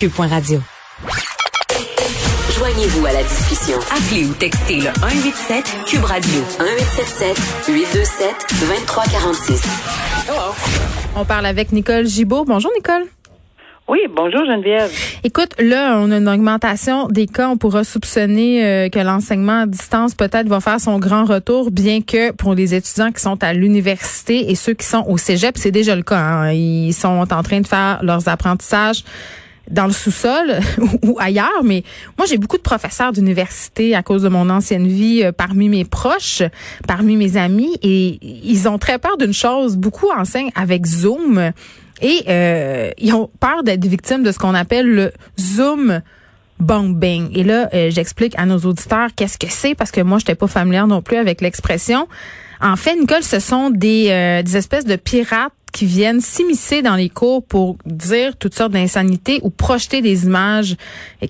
Cube.radio. Joignez-vous à la discussion. Appelez ou textez le 187 Cube Radio 1877 827 2346. On parle avec Nicole Gibault. Bonjour Nicole. Oui, bonjour Geneviève. Écoute, là, on a une augmentation des cas. On pourra soupçonner euh, que l'enseignement à distance peut-être va faire son grand retour, bien que pour les étudiants qui sont à l'université et ceux qui sont au cégep, c'est déjà le cas. Hein. Ils sont en train de faire leurs apprentissages dans le sous-sol ou ailleurs, mais moi j'ai beaucoup de professeurs d'université à cause de mon ancienne vie euh, parmi mes proches, parmi mes amis, et ils ont très peur d'une chose. Beaucoup enseignent avec Zoom et euh, ils ont peur d'être victimes de ce qu'on appelle le Zoom bombing. Et là, euh, j'explique à nos auditeurs qu'est-ce que c'est parce que moi, je n'étais pas familière non plus avec l'expression. En fait, Nicole, ce sont des, des espèces de pirates qui viennent s'immiscer dans les cours pour dire toutes sortes d'insanités ou projeter des images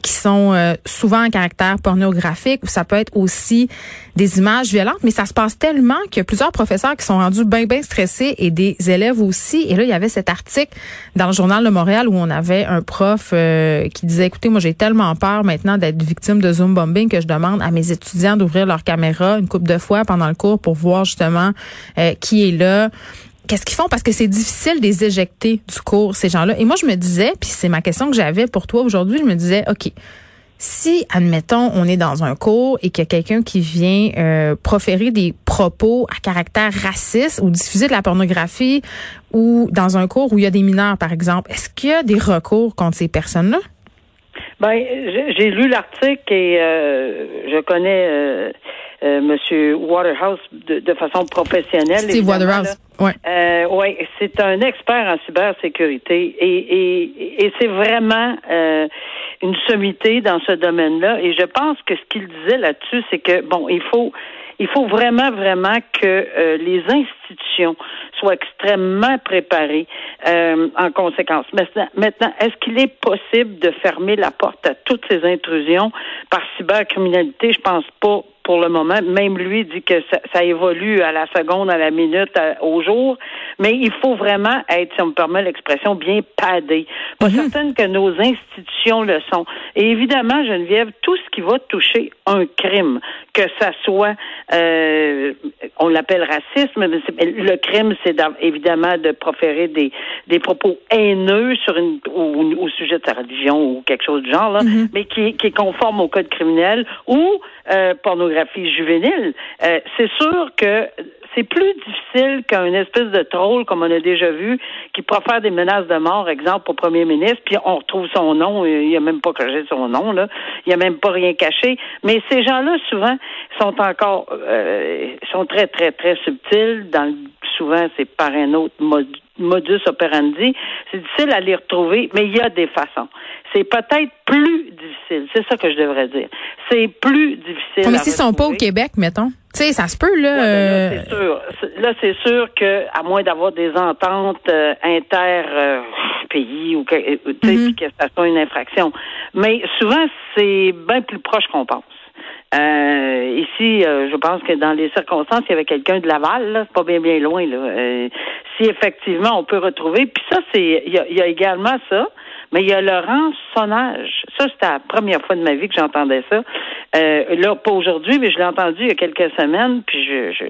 qui sont euh, souvent en caractère pornographique ou ça peut être aussi des images violentes, mais ça se passe tellement qu'il y a plusieurs professeurs qui sont rendus bien, bien stressés et des élèves aussi. Et là, il y avait cet article dans le journal de Montréal où on avait un prof euh, qui disait, écoutez, moi, j'ai tellement peur maintenant d'être victime de Zoom bombing que je demande à mes étudiants d'ouvrir leur caméra une couple de fois pendant le cours pour voir justement euh, qui est là qu'est-ce qu'ils font? Parce que c'est difficile de les éjecter du cours ces gens-là. Et moi je me disais, puis c'est ma question que j'avais pour toi aujourd'hui, je me disais, ok. Si, admettons, on est dans un cours et qu'il y a quelqu'un qui vient euh, proférer des propos à caractère raciste ou diffuser de la pornographie ou dans un cours où il y a des mineurs, par exemple, est-ce qu'il y a des recours contre ces personnes-là? Ben, j'ai lu l'article et euh, je connais euh, euh, Monsieur Waterhouse de, de, façon professionnelle. Steve Waterhouse, ouais. Euh, ouais, c'est un expert en cybersécurité et, et, et c'est vraiment euh, une sommité dans ce domaine-là. Et je pense que ce qu'il disait là-dessus, c'est que bon, il faut il faut vraiment, vraiment que euh, les institutions soient extrêmement préparées euh, en conséquence. Maintenant, maintenant est-ce qu'il est possible de fermer la porte à toutes ces intrusions par cybercriminalité? Je pense pas pour le moment. Même lui dit que ça, évolue à la seconde, à la minute, au jour. Mais il faut vraiment être, si on me permet l'expression, bien padé. Pas mm certaine que nos institutions le sont. Et évidemment, Geneviève, tout ce qui va toucher un crime, que ça soit, euh, on l'appelle racisme, mais le crime, c'est évidemment de proférer des, des propos haineux sur une, au, sujet de sa religion ou quelque chose du genre, là, mm-hmm. mais qui, qui est conforme au code criminel ou euh, pornographie juvénile, euh, c'est sûr que c'est plus difficile qu'un espèce de troll, comme on a déjà vu, qui profère des menaces de mort, exemple, au premier ministre, puis on retrouve son nom, il n'y a même pas caché son nom, là, il n'y a même pas rien caché. Mais ces gens-là, souvent, sont encore, euh, sont très, très, très subtils. Dans, souvent, c'est par un autre mode modus operandi. C'est difficile à les retrouver, mais il y a des façons. C'est peut-être plus difficile. C'est ça que je devrais dire. C'est plus difficile. Mais s'ils sont pas au Québec, mettons. Tu sais, ça se peut, là. là, euh, c'est sûr. Là, c'est sûr que, à moins d'avoir des ententes euh, inter-pays ou que, euh, mm-hmm. que ça soit une infraction. Mais souvent, c'est bien plus proche qu'on pense. Euh, ici, je pense que dans les circonstances, il y avait quelqu'un de Laval, là, c'est pas bien bien loin. Là. si effectivement on peut retrouver, puis ça, c'est il y a, également ça, mais il y a le rançonnage. Ça, c'était la première fois de ma vie que j'entendais ça. Euh, là, pas aujourd'hui, mais je l'ai entendu il y a quelques semaines, puis je, je,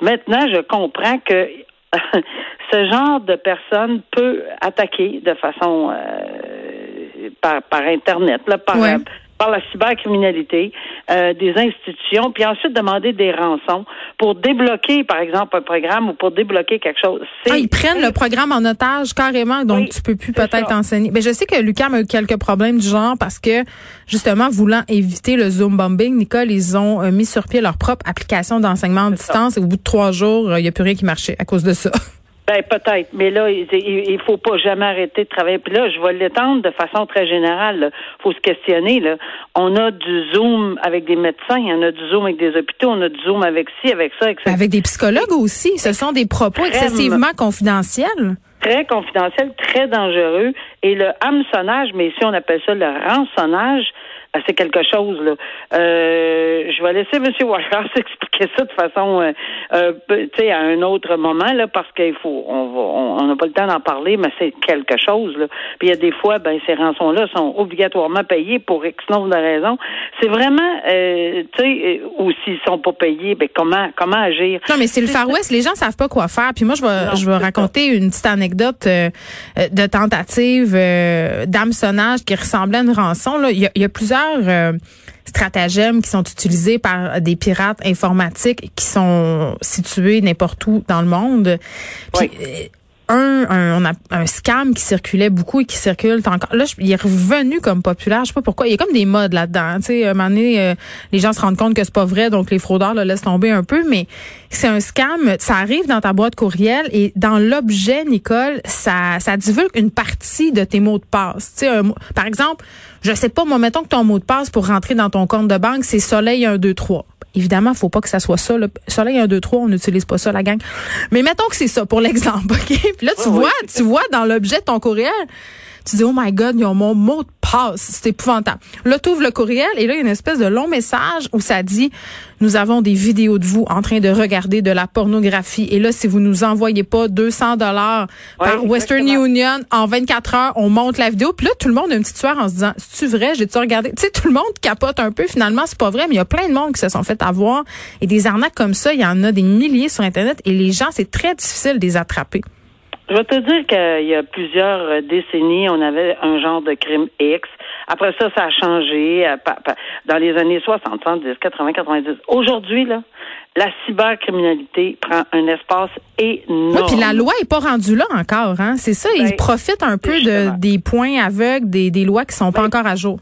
maintenant je comprends que ce genre de personne peut attaquer de façon euh, par, par internet, là, par, par la cybercriminalité euh, des institutions, puis ensuite demander des rançons pour débloquer, par exemple, un programme ou pour débloquer quelque chose. Ah, ils prennent le programme en otage carrément, donc tu peux plus peut-être enseigner. Mais je sais que Lucam a eu quelques problèmes du genre parce que justement, voulant éviter le Zoom bombing, Nicole, ils ont euh, mis sur pied leur propre application d'enseignement à distance et au bout de trois jours, il n'y a plus rien qui marchait à cause de ça. Ben peut-être, mais là, il, il, faut pas jamais arrêter de travailler. Puis là, je vais l'étendre de façon très générale. Il faut se questionner. Là. On a du Zoom avec des médecins, on a du Zoom avec des hôpitaux, on a du Zoom avec ci, avec ça, avec ça. Avec des psychologues aussi. Ce sont des propos excessivement confidentiels. Très confidentiels, très dangereux. Et le hameçonnage, mais ici on appelle ça le rançonnage, c'est quelque chose là. Euh, je vais laisser M. Walker s'expliquer ça de façon, euh, euh, tu sais, à un autre moment là, parce qu'il faut, on on n'a pas le temps d'en parler, mais c'est quelque chose là. Puis il y a des fois, ben ces rançons-là sont obligatoirement payées pour X nombre de raisons. C'est vraiment, tu sais, ou s'ils sont pas payés, ben comment comment agir? Non, mais c'est le Far West. Les gens savent pas quoi faire. Puis moi, je vais je vais raconter une petite anecdote de tentative d'hameçonnage qui ressemblait à une rançon. Là. Il, y a, il y a plusieurs euh, stratagèmes qui sont utilisés par des pirates informatiques qui sont situés n'importe où dans le monde. Puis, euh, un, un, on a un scam qui circulait beaucoup et qui circule encore. Là, il est revenu comme populaire. Je sais pas pourquoi. Il y a comme des modes là-dedans. Tu sais, à un moment donné, euh, les gens se rendent compte que c'est pas vrai, donc les fraudeurs le laissent tomber un peu. Mais c'est un scam. Ça arrive dans ta boîte courriel et dans l'objet, Nicole, ça, ça divulgue une partie de tes mots de passe. Tu sais, par exemple, je sais pas, moi, mettons que ton mot de passe pour rentrer dans ton compte de banque, c'est soleil 1, 2, 3. Évidemment, faut pas que ça soit ça. Là. Soleil 1, 2, 3, on n'utilise pas ça, la gang. Mais mettons que c'est ça pour l'exemple, OK? Puis là, tu vois, tu vois dans l'objet de ton courriel, tu dis, oh my God, ils ont mon mot de passe. C'est épouvantable. Là, tu ouvres le courriel et là, il y a une espèce de long message où ça dit, nous avons des vidéos de vous en train de regarder de la pornographie. Et là, si vous nous envoyez pas 200 dollars par Western Union en 24 heures, on monte la vidéo. Puis là, tout le monde a une petite soirée en se disant, c'est vrai, j'ai tu regardé? Tu sais, tout le monde capote un peu. Finalement, c'est pas vrai, mais il y a plein de monde qui se sont fait avoir. Et des arnaques comme ça, il y en a des milliers sur Internet. Et les gens, c'est très difficile de les attraper. Je vais te dire qu'il y a plusieurs euh, décennies, on avait un genre de crime X. Après ça, ça a changé euh, dans les années 60, 70, 80, 90. Aujourd'hui, là, la cybercriminalité prend un espace énorme. Oui, puis la loi est pas rendue là encore, hein. C'est ça, ils ben, profitent un peu de, des points aveugles, des, des lois qui sont pas ben, encore à jour.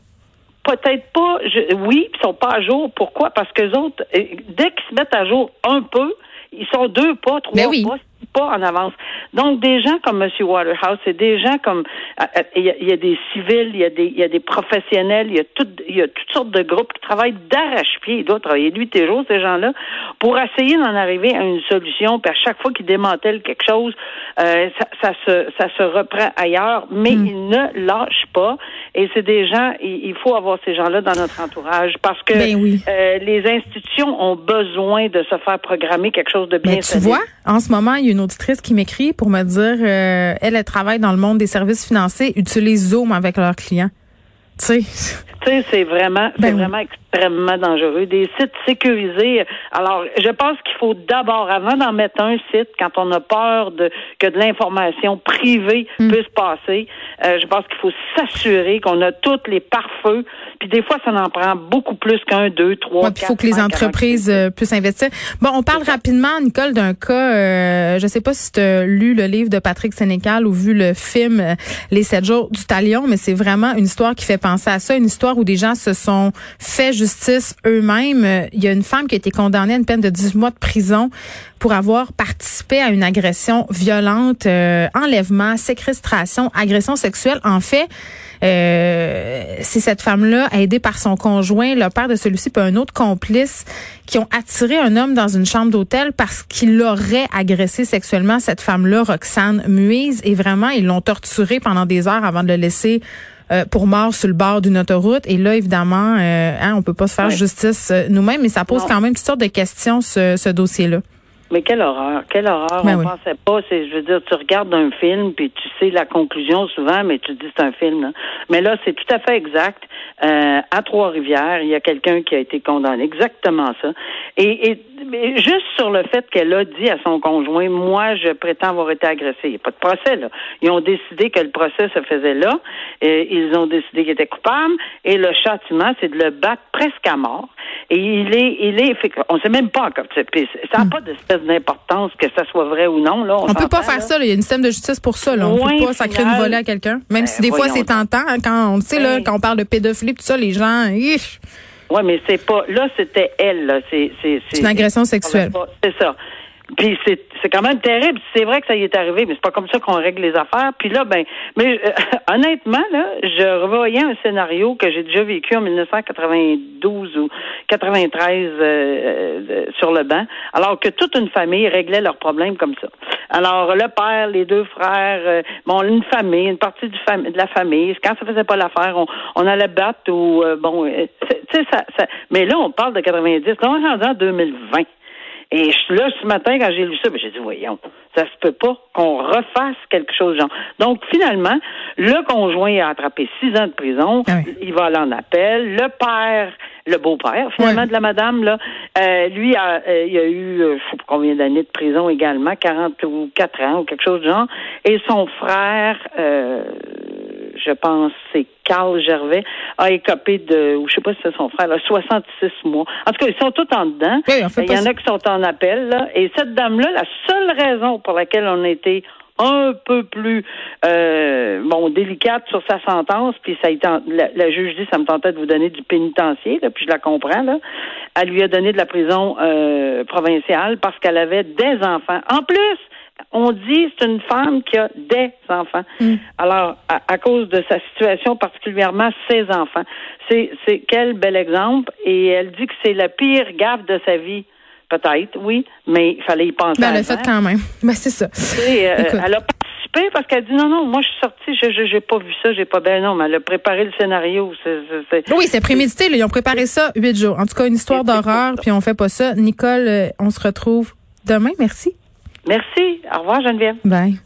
Peut-être pas, je, oui, ils sont pas à jour. Pourquoi? Parce que les autres, euh, dès qu'ils se mettent à jour un peu, ils sont deux pas, trois ben oui. pas, pas en avance. Donc, des gens comme M. Waterhouse, c'est des gens comme euh, euh, il y, a, des civils, il y a des, il y a des professionnels, il y a, tout, il y a toutes sortes de groupes qui travaillent d'arrache-pied. Il doit travailler nuit et jour, ces gens-là, pour essayer d'en arriver à une solution. Puis à chaque fois qu'ils démantèlent quelque chose, euh, ça, ça, se, ça se reprend ailleurs, mais hmm. ils ne lâchent pas. Et c'est des gens, il, faut avoir ces gens-là dans notre entourage parce que ben euh, les institutions ont besoin de se faire programmer quelque chose de bien. Mais tu vois, en ce moment, il y a une auditrice qui m'écrit pour me dire, euh, elle, elle travaille dans le monde des services financiers, utilise Zoom avec leurs clients. Tu sais, c'est vraiment, c'est ben vraiment extrêmement dangereux. Des sites sécurisés. Alors, je pense qu'il faut d'abord, avant d'en mettre un site, quand on a peur de que de l'information privée hmm. puisse passer, euh, je pense qu'il faut s'assurer qu'on a toutes les pare-feux. Puis des fois, ça en prend beaucoup plus qu'un, deux, trois. Il faut que les entreprises euh, puissent investir. Bon, on parle rapidement, Nicole, d'un cas. Euh, je sais pas si tu as lu le livre de Patrick Sénécal ou vu le film euh, Les sept jours du Talion, mais c'est vraiment une histoire qui fait penser à ça, une histoire où des gens se sont fait justice eux-mêmes. Il y a une femme qui a été condamnée à une peine de 18 mois de prison pour avoir participé à une agression violente, euh, enlèvement, séquestration, agression sexuelle. En fait, euh, c'est cette femme-là, aidée par son conjoint, le père de celui-ci, puis un autre complice, qui ont attiré un homme dans une chambre d'hôtel parce qu'il aurait agressé sexuellement cette femme-là, Roxane Muise, et vraiment, ils l'ont torturé pendant des heures avant de le laisser euh, pour mort sur le bord d'une autoroute. Et là, évidemment, euh, hein, on peut pas se faire justice euh, nous-mêmes, mais ça pose quand même toutes sortes de questions, ce, ce dossier-là. Mais quelle horreur, quelle horreur. Ben on pensait pas, c'est, je veux dire, tu regardes un film puis tu sais la conclusion souvent, mais tu te dis c'est un film. Là. Mais là, c'est tout à fait exact. Euh, à Trois-Rivières, il y a quelqu'un qui a été condamné, exactement ça. Et, et juste sur le fait qu'elle a dit à son conjoint, moi, je prétends avoir été agressée. Il n'y a pas de procès là. Ils ont décidé que le procès se faisait là. Et ils ont décidé qu'il était coupable. Et le châtiment, c'est de le battre presque à mort. Et il est, il est, on sait même pas encore. Ça n'a hmm. pas d'espèce d'importance que ça soit vrai ou non. Là, on, ne peut pas faire ça. Il y a une système de justice pour ça. Là. On ne peut pas sacrer une volée à quelqu'un. Même ben, si des fois c'est tentant. Hein, quand on sait là, ben. quand on parle de pédophilie, tout ça, les gens. Oui, mais c'est pas. Là, c'était elle. C'est, une agression sexuelle. C'est ça. Puis c'est c'est quand même terrible. C'est vrai que ça y est arrivé, mais c'est pas comme ça qu'on règle les affaires. Puis là, ben, mais euh, honnêtement, là, je revoyais un scénario que j'ai déjà vécu en 1992 ou 93 euh, euh, sur le banc, alors que toute une famille réglait leurs problèmes comme ça. Alors le père, les deux frères, bon, une famille, une partie du de la famille. Quand ça faisait pas l'affaire, on, on allait battre ou bon, tu sais ça, ça, Mais là, on parle de 90. Là, on est rendu en 2020. Et là, ce matin, quand j'ai lu ça, ben, j'ai dit, voyons, ça se peut pas qu'on refasse quelque chose genre. Donc, finalement, le conjoint a attrapé six ans de prison. Ah il va aller en appel. Le père, le beau-père, finalement, de la madame, là, euh, lui, a, euh, il a eu, euh, je sais pas combien d'années de prison également, 44 ans ou quelque chose de genre. Et son frère, je pense, c'est Carl Gervais, a écopé de, ou je sais pas si c'est son frère, là, 66 mois. En tout cas, ils sont tous en dedans. il y en a qui sont en appel. Là. Et cette dame-là, la seule raison pour laquelle on a été un peu plus euh, bon délicate sur sa sentence, puis ça a la, juge dit ça me tentait de vous donner du pénitencier, là, puis je la comprends là. Elle lui a donné de la prison euh, provinciale parce qu'elle avait des enfants. En plus, on dit c'est une femme qui a des enfants. Mm. Alors, à, cause de sa situation, particulièrement ses enfants, c'est, c'est quel bel exemple. Et elle dit que c'est la pire gaffe de sa vie. Peut-être, oui, mais il fallait y penser. Ben, elle a fait quand même. Ben, c'est ça. Euh, elle a participé parce qu'elle dit non, non, moi je suis sortie, je j'ai pas vu ça, j'ai pas ben non, mais elle a préparé le scénario. oui, c'est prémédité. Ils ont préparé ça huit jours. En tout cas, une histoire d'horreur, puis on fait pas ça. Nicole, euh, on se retrouve demain. Merci. Merci. Au revoir, Geneviève. Bye.